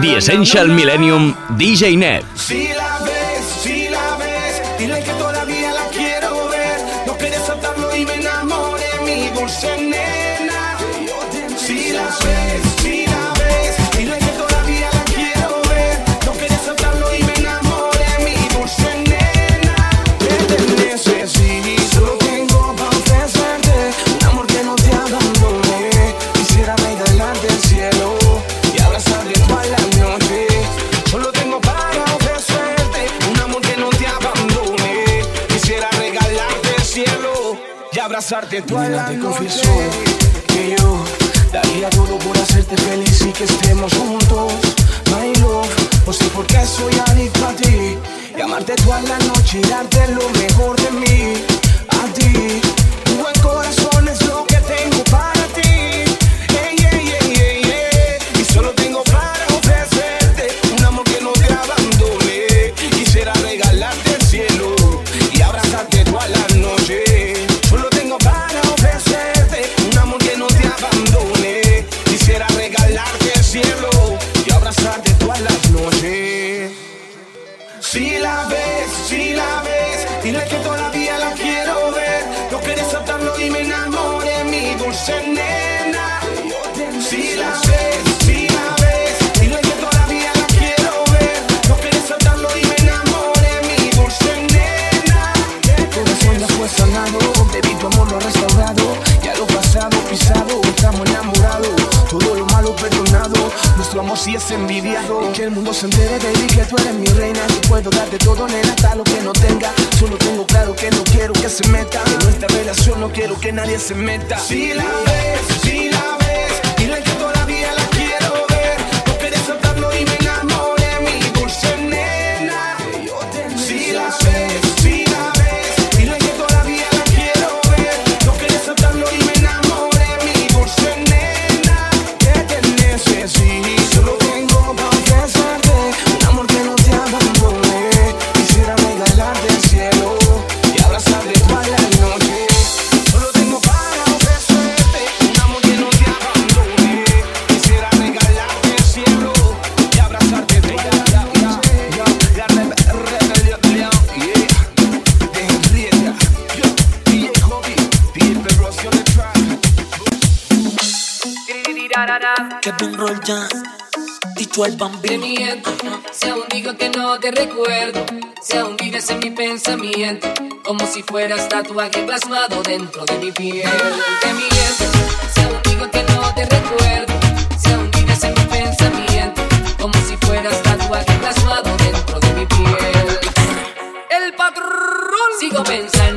The Essential Millennium DJ Net. Te te confieso que yo daría todo por hacerte feliz y que estemos juntos. My love, no sé por qué soy adicto a ti. Y amarte toda la noche y darte lo mejor de mí. A ti, tu buen corazón es lo somos si es envidiado. Que el mundo se entere, baby, que tú eres mi reina. Yo puedo darte todo, nena, hasta lo que no tenga. Solo tengo claro que no quiero que se meta. En nuestra relación no quiero que nadie se meta. Si la ves, si el. Te miento, si aún digo que no te recuerdo, si aún vives en mi pensamiento, como si fueras tatuaje plasmado dentro de mi piel. Te miento, si aún digo que no te recuerdo, si aún vives en mi pensamiento, como si fueras tatuaje plasmado dentro de mi piel. El patrón, sigo pensando.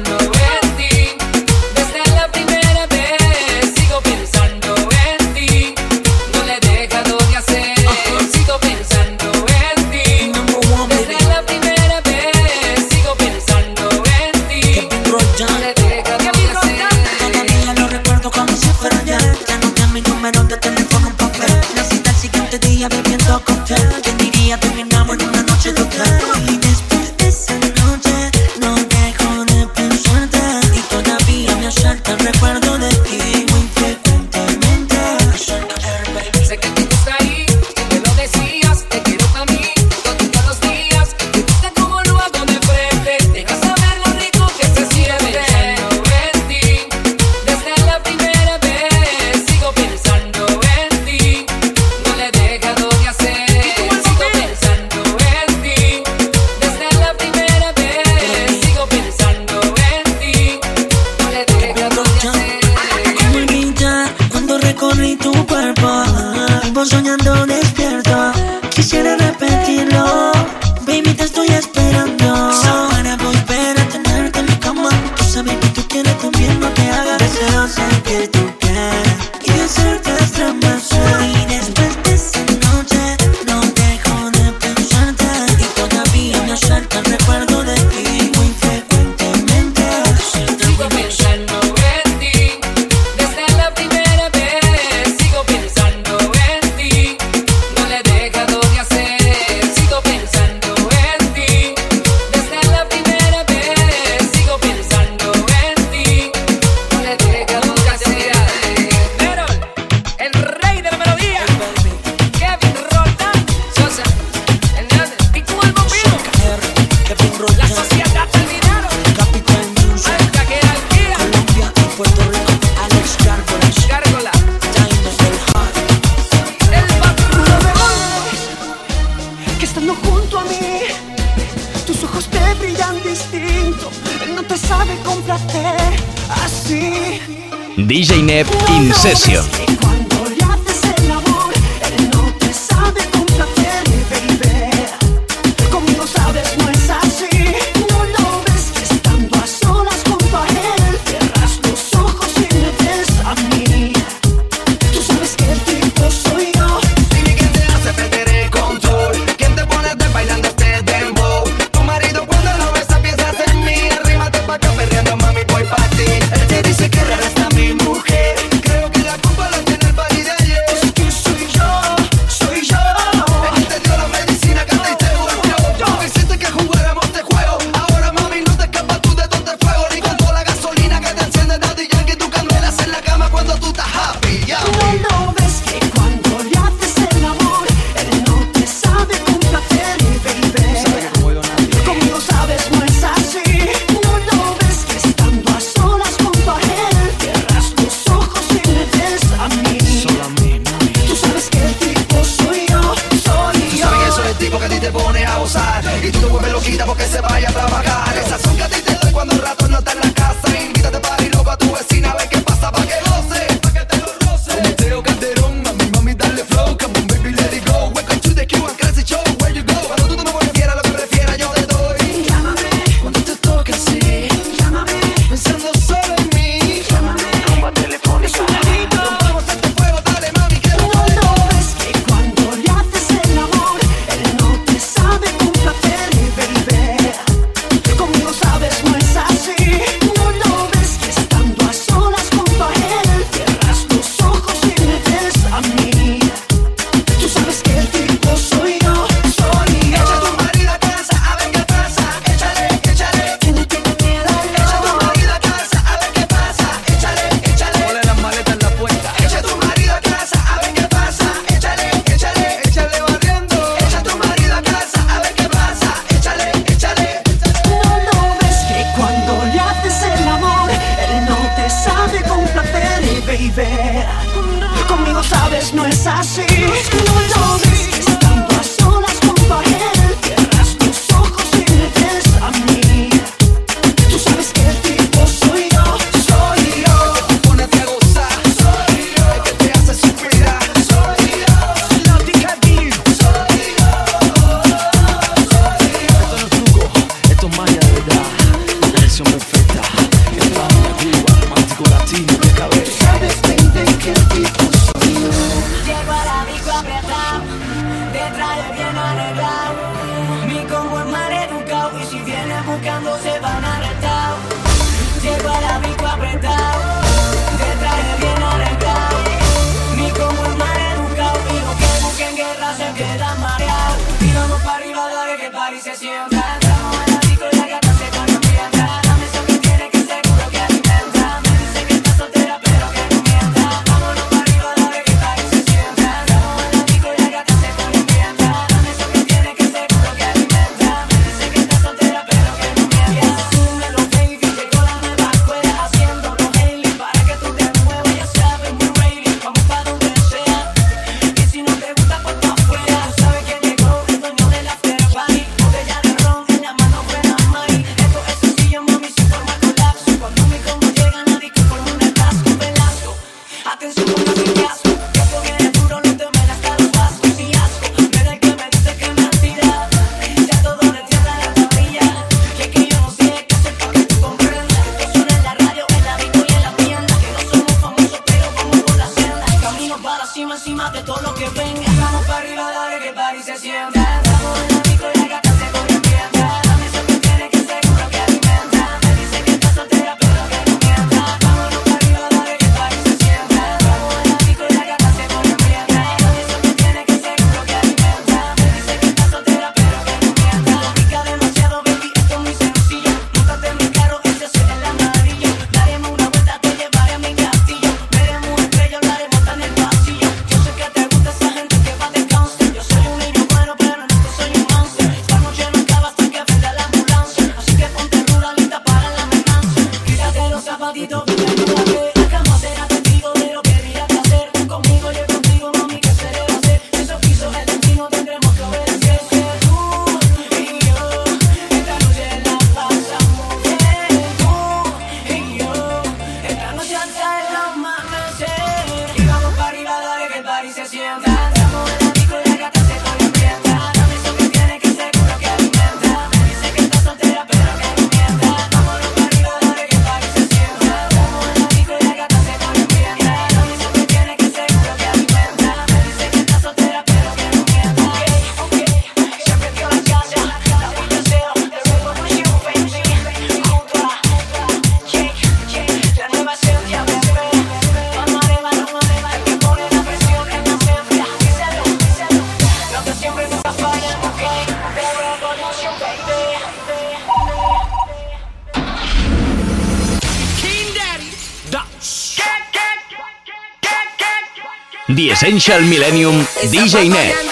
Essential Millennium DJ Net.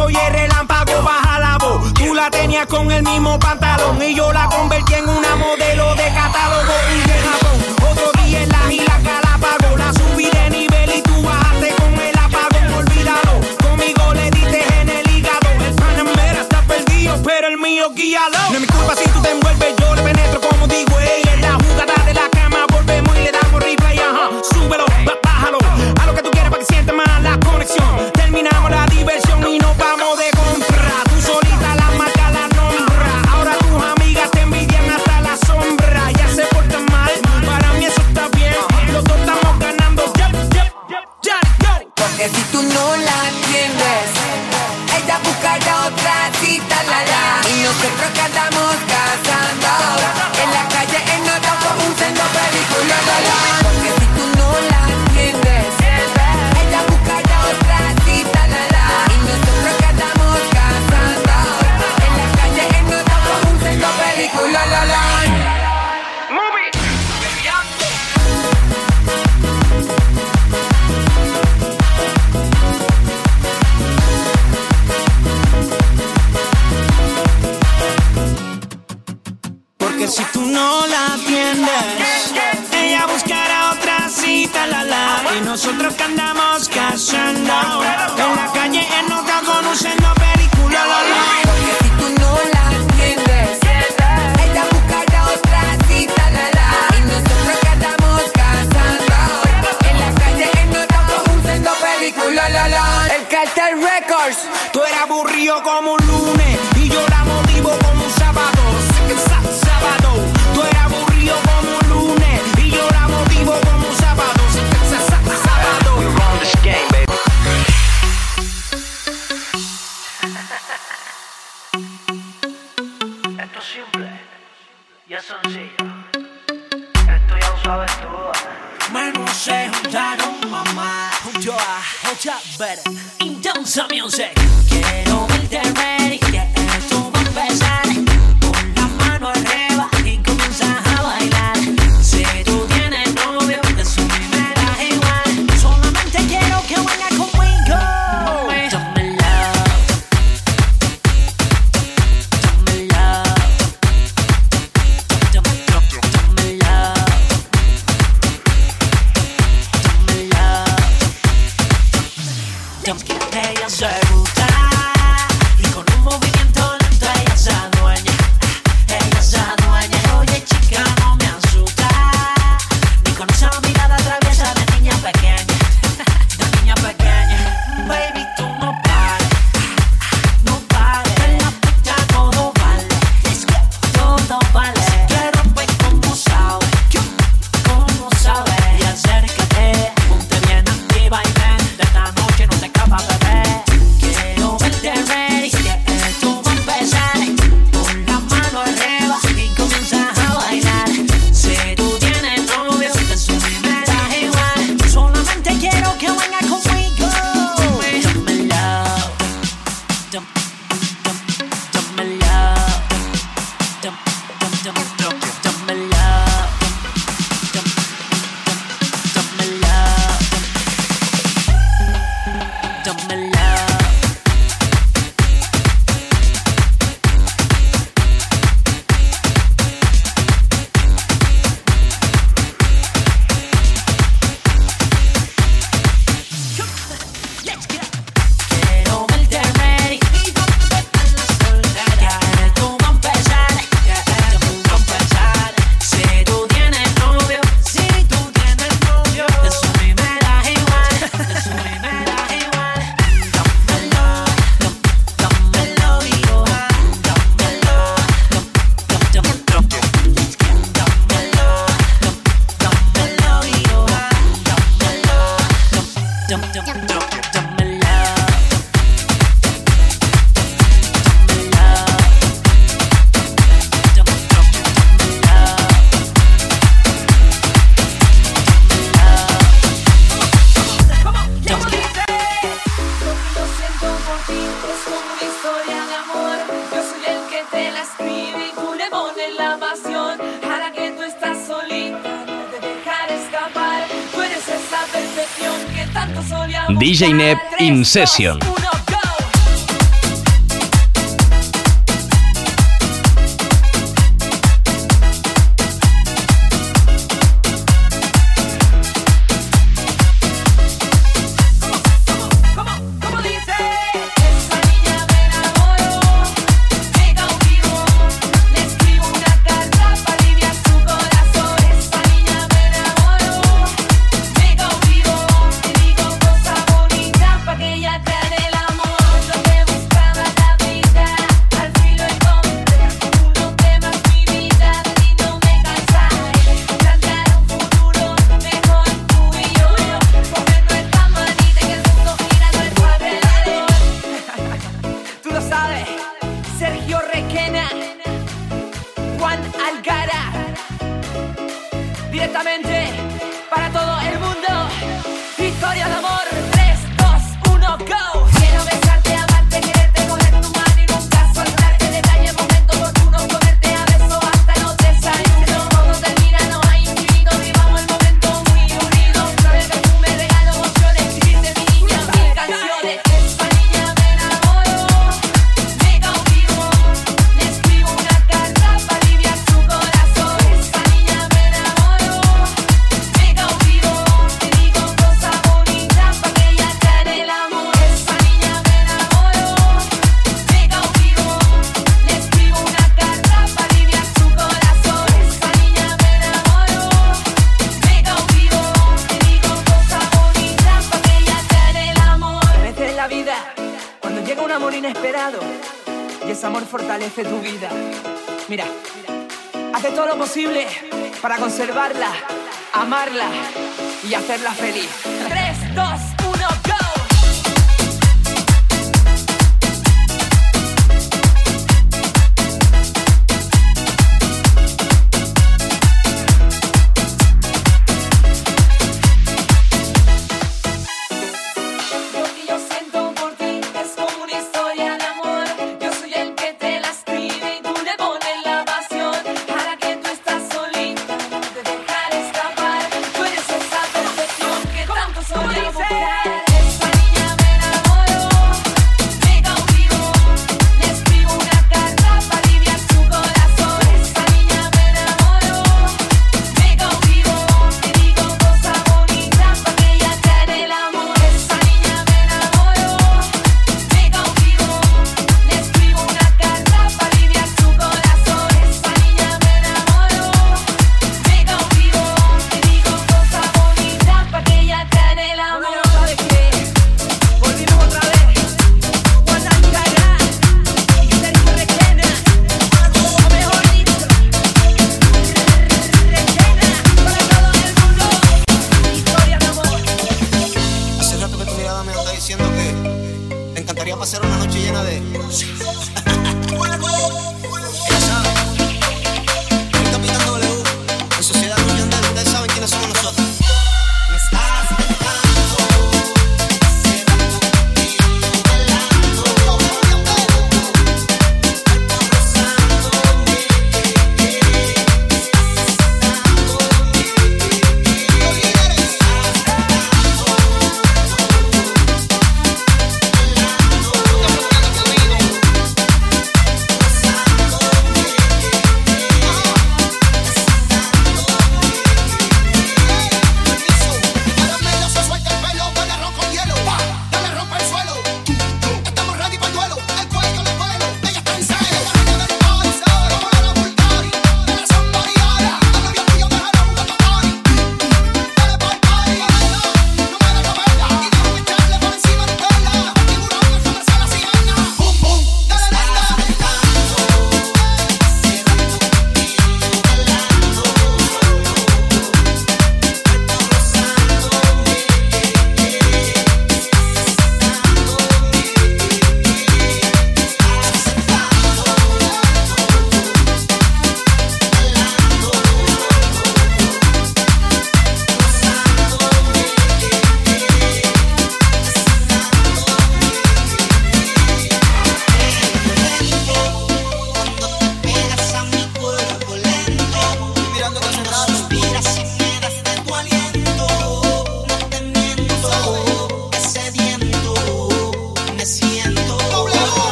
soy el relámpago, baja la voz. Tú la tenías con el mismo pantalón y yo la convertí en una modelo de catálogo. simple y es sencillo. Esto ya lo sabes tú. Manos se juntaron, mamá. Junto a Hecha Better. Intensa Music. Quiero verte ready, que esto va a empezar. DJ In Session. y hacerla feliz. 3, 2, llena de.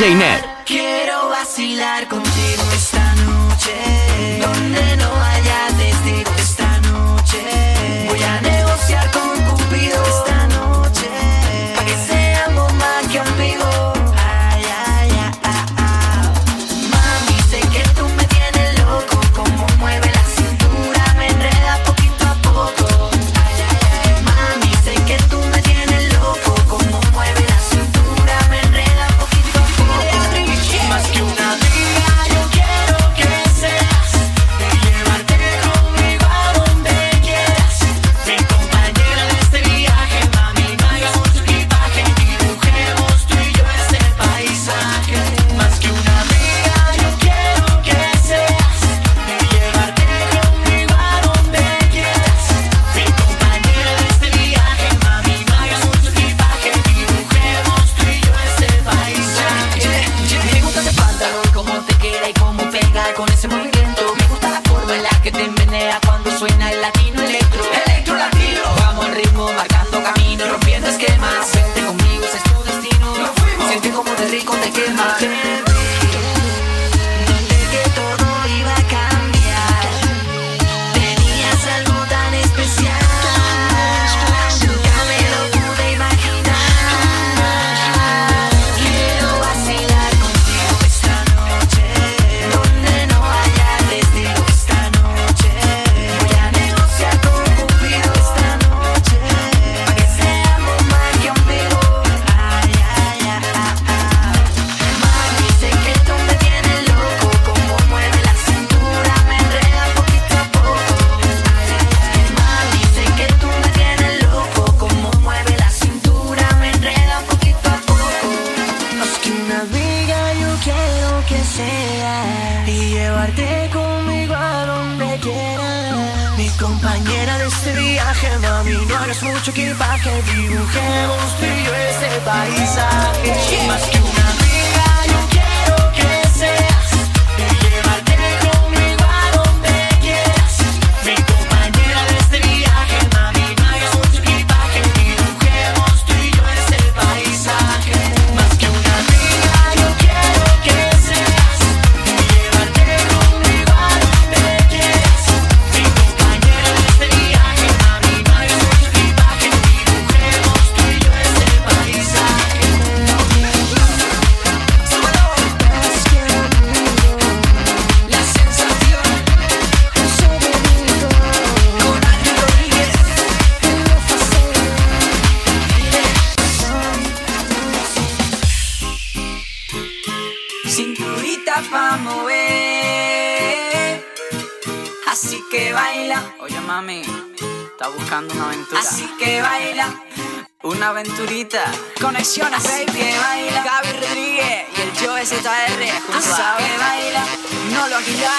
DJ Net.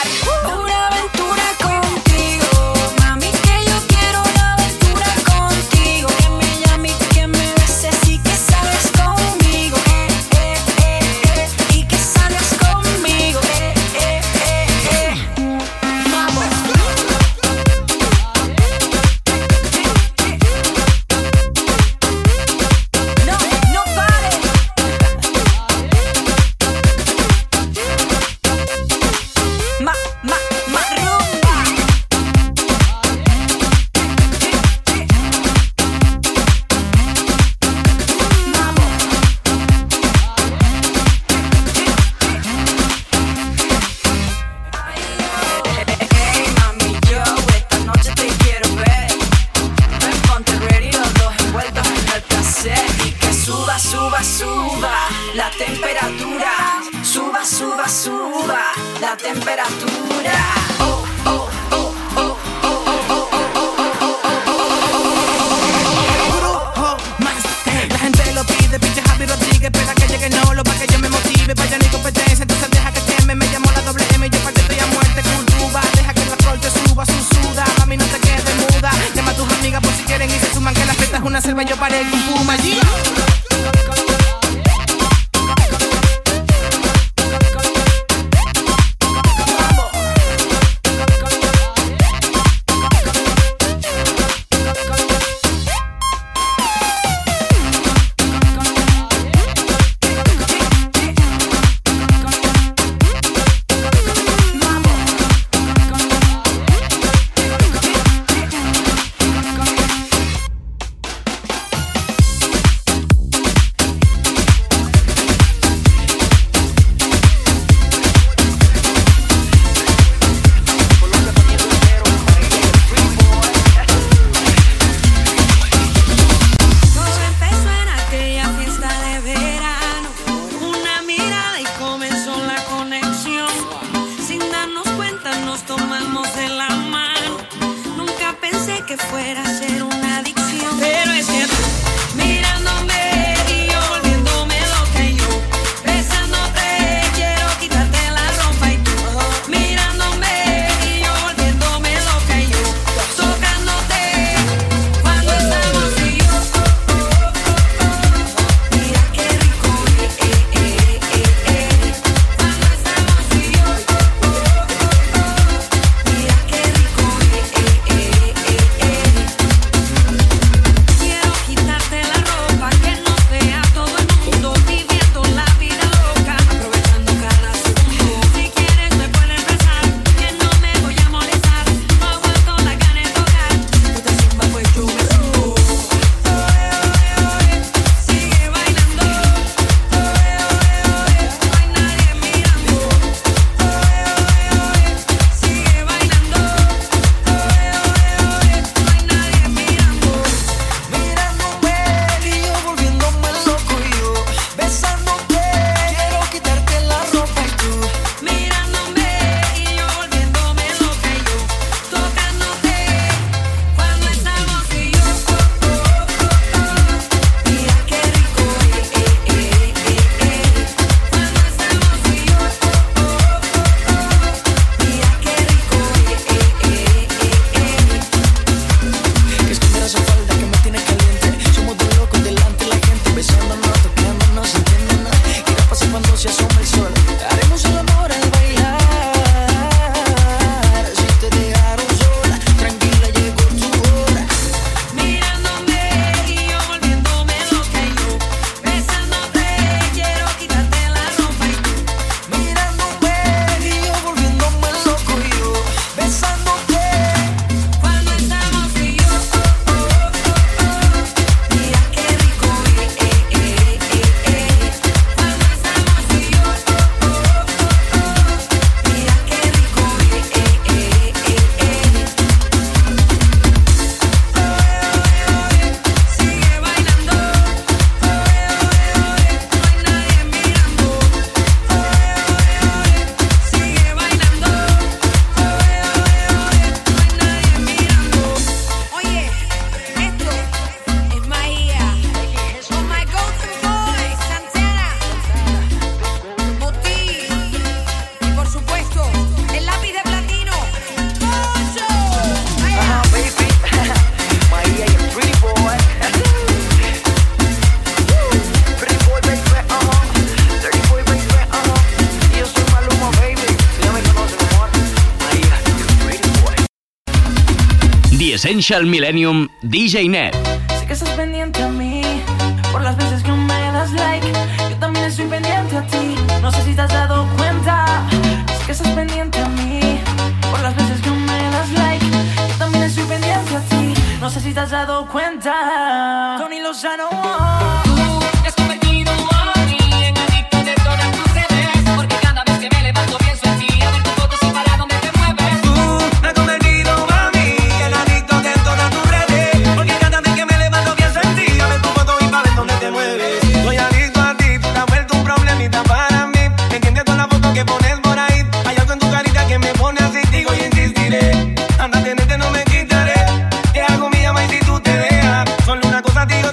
Lo Aguilar. Essential Millennium DJ Net. Sé que estás pendiente a mí por las veces que me das like. Yo también estoy pendiente a ti. No sé si te has dado cuenta. Sé que estás pendiente a mí por las veces que me das like. Yo también estoy pendiente a ti. No sé si te has dado cuenta. Tony Lozano.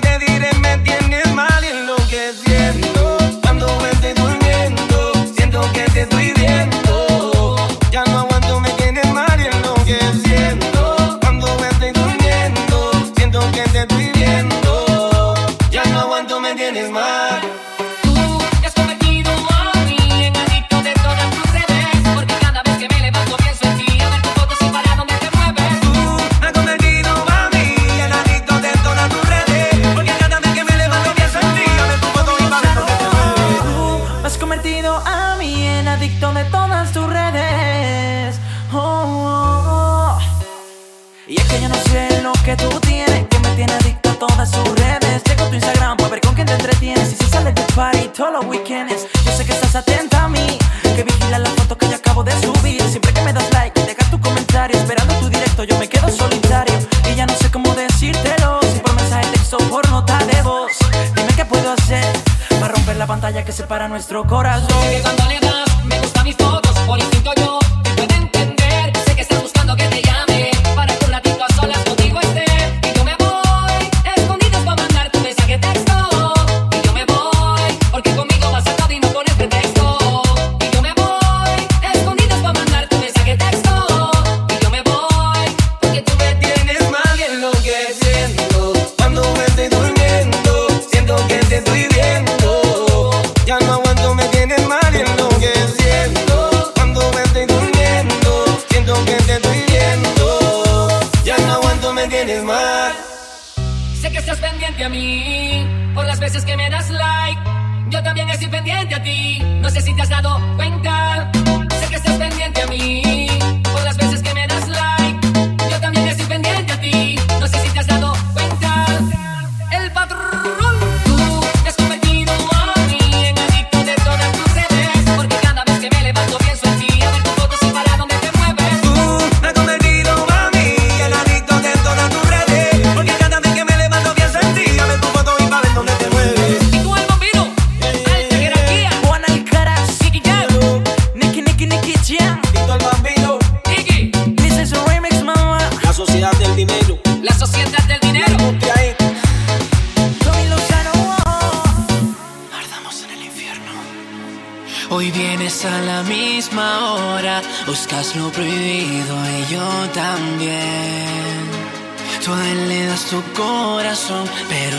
Le das, me gustan mis fotos,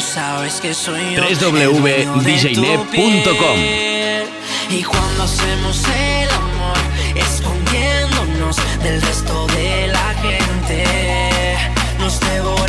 sabes que soy yo. www.djnet.com Y cuando hacemos el amor, escondiéndonos del resto de la gente, nos devoramos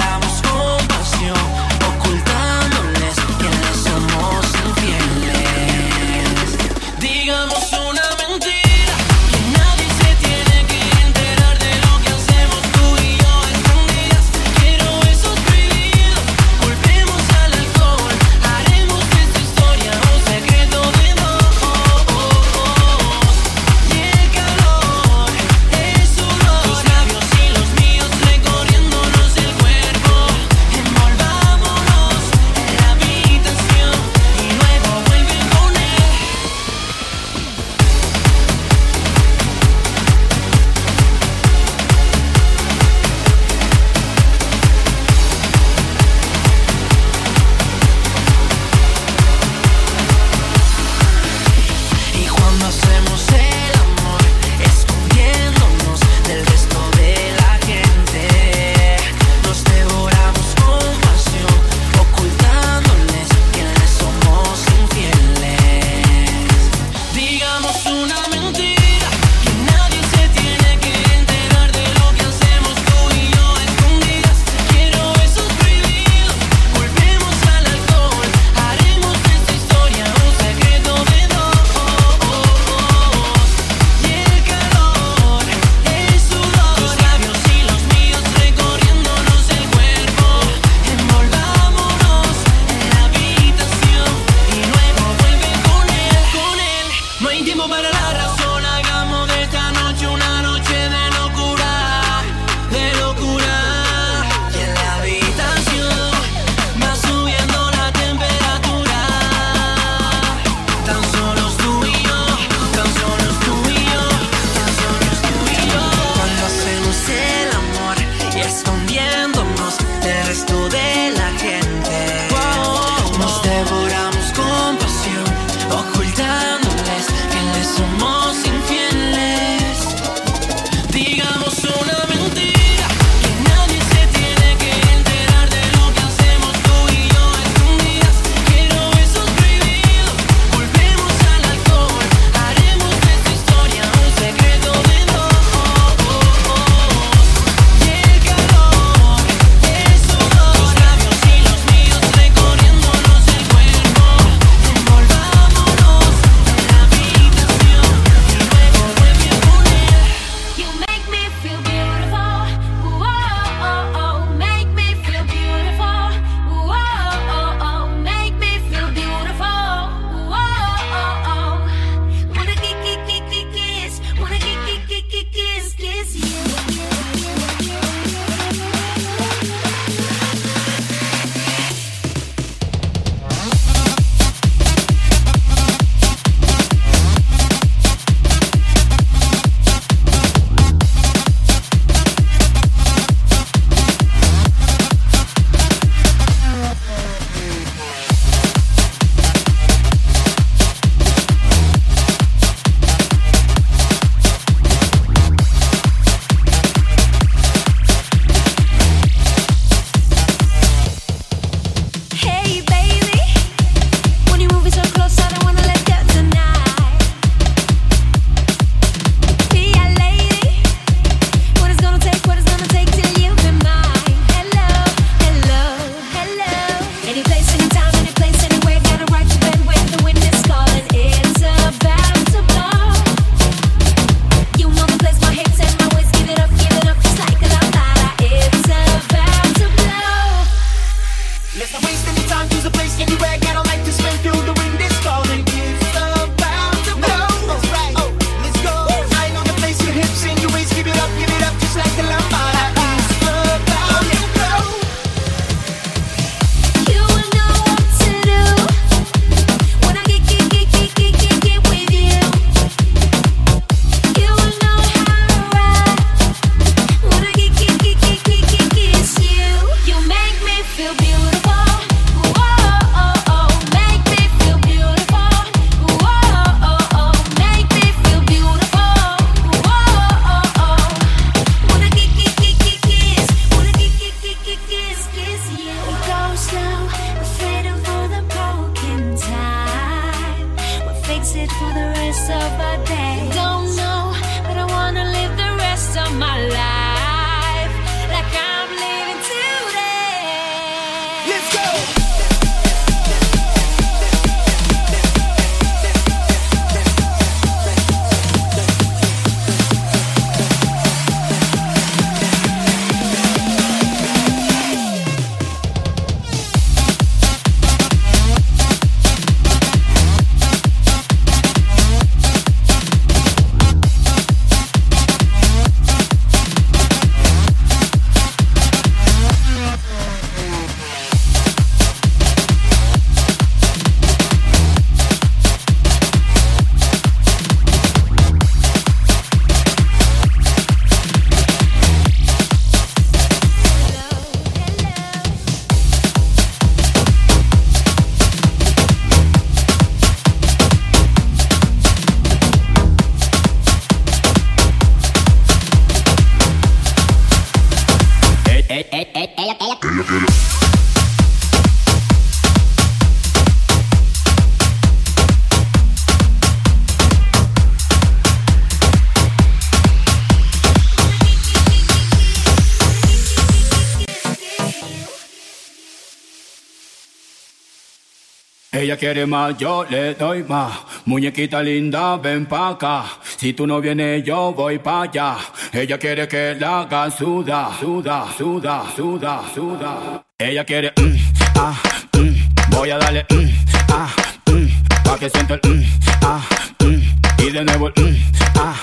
Ella quiere más, yo le doy más. Muñequita linda, ven pa' acá. Si tú no vienes, yo voy pa' allá. Ella quiere que la haga suda, suda, suda, suda, suda. Ella quiere, mm, ah, mm, voy a darle, mm, ah, mm, pa' que sienta el, mm, ah, mm, y de nuevo el, ah.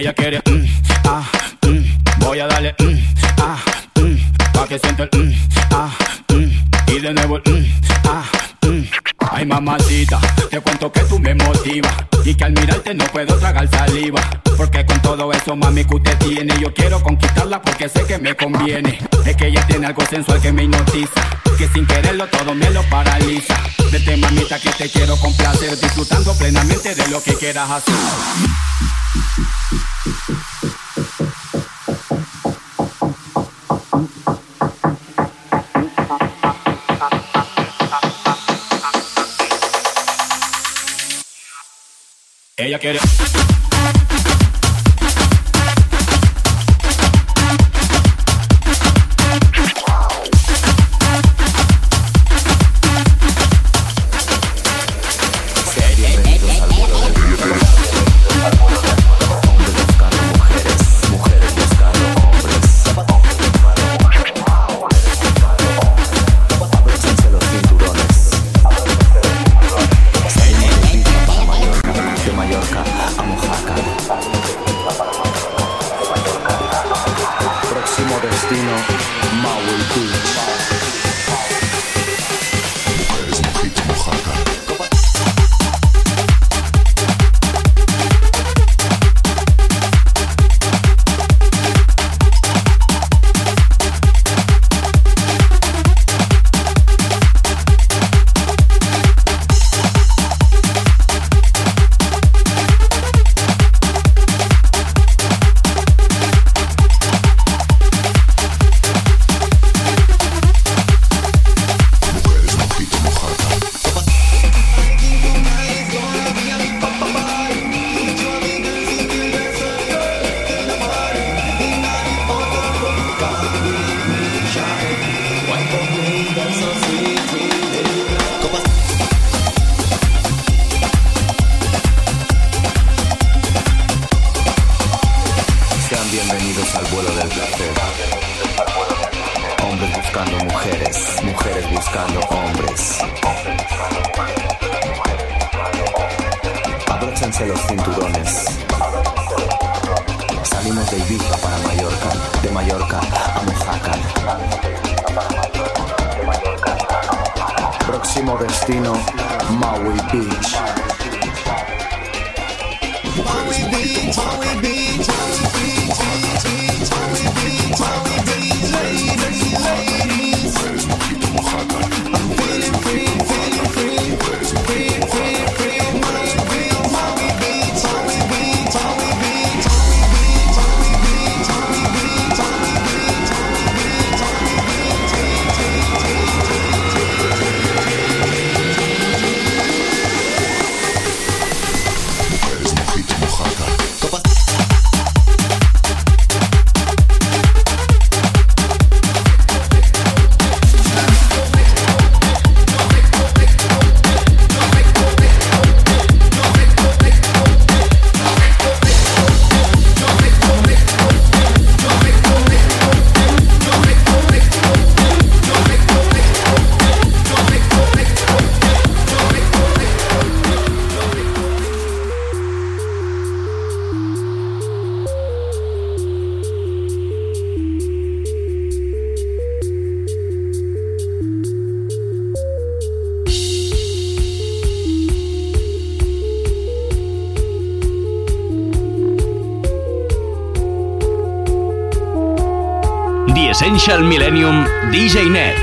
Ella quiere, ah, voy a darle, ah, pa' que sienta el, ah, y de nuevo el, ah. Ay mamacita, te cuento que tú me motivas Y que al mirarte no puedo tragar saliva Porque con todo eso mami que usted tiene Yo quiero conquistarla porque sé que me conviene. Es que ella tiene algo sensual que me hipnotiza Que sin quererlo todo me lo paraliza. Vete mamita que te quiero complacer Disfrutando plenamente de lo que quieras hacer Ella quiere. Próximo destino, Maui Beach. Maui Beach, Maui Beach, Maui Beach. Essential Millennium DJ Net.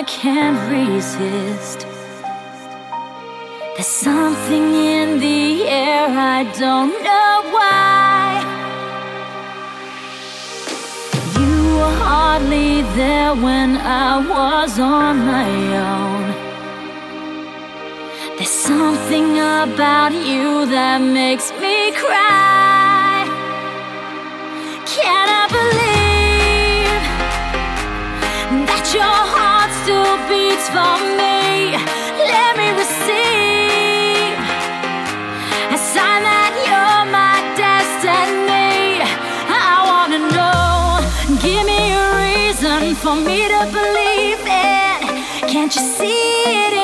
I can't resist. There's something in the air, I don't know why. You were hardly there when I was on my own. There's something about you that makes me cry. Can I believe that you're? still beats for me. Let me receive a sign that you're my destiny. I wanna know. Give me a reason for me to believe it. Can't you see it?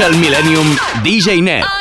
Essential Millennium DJ Net.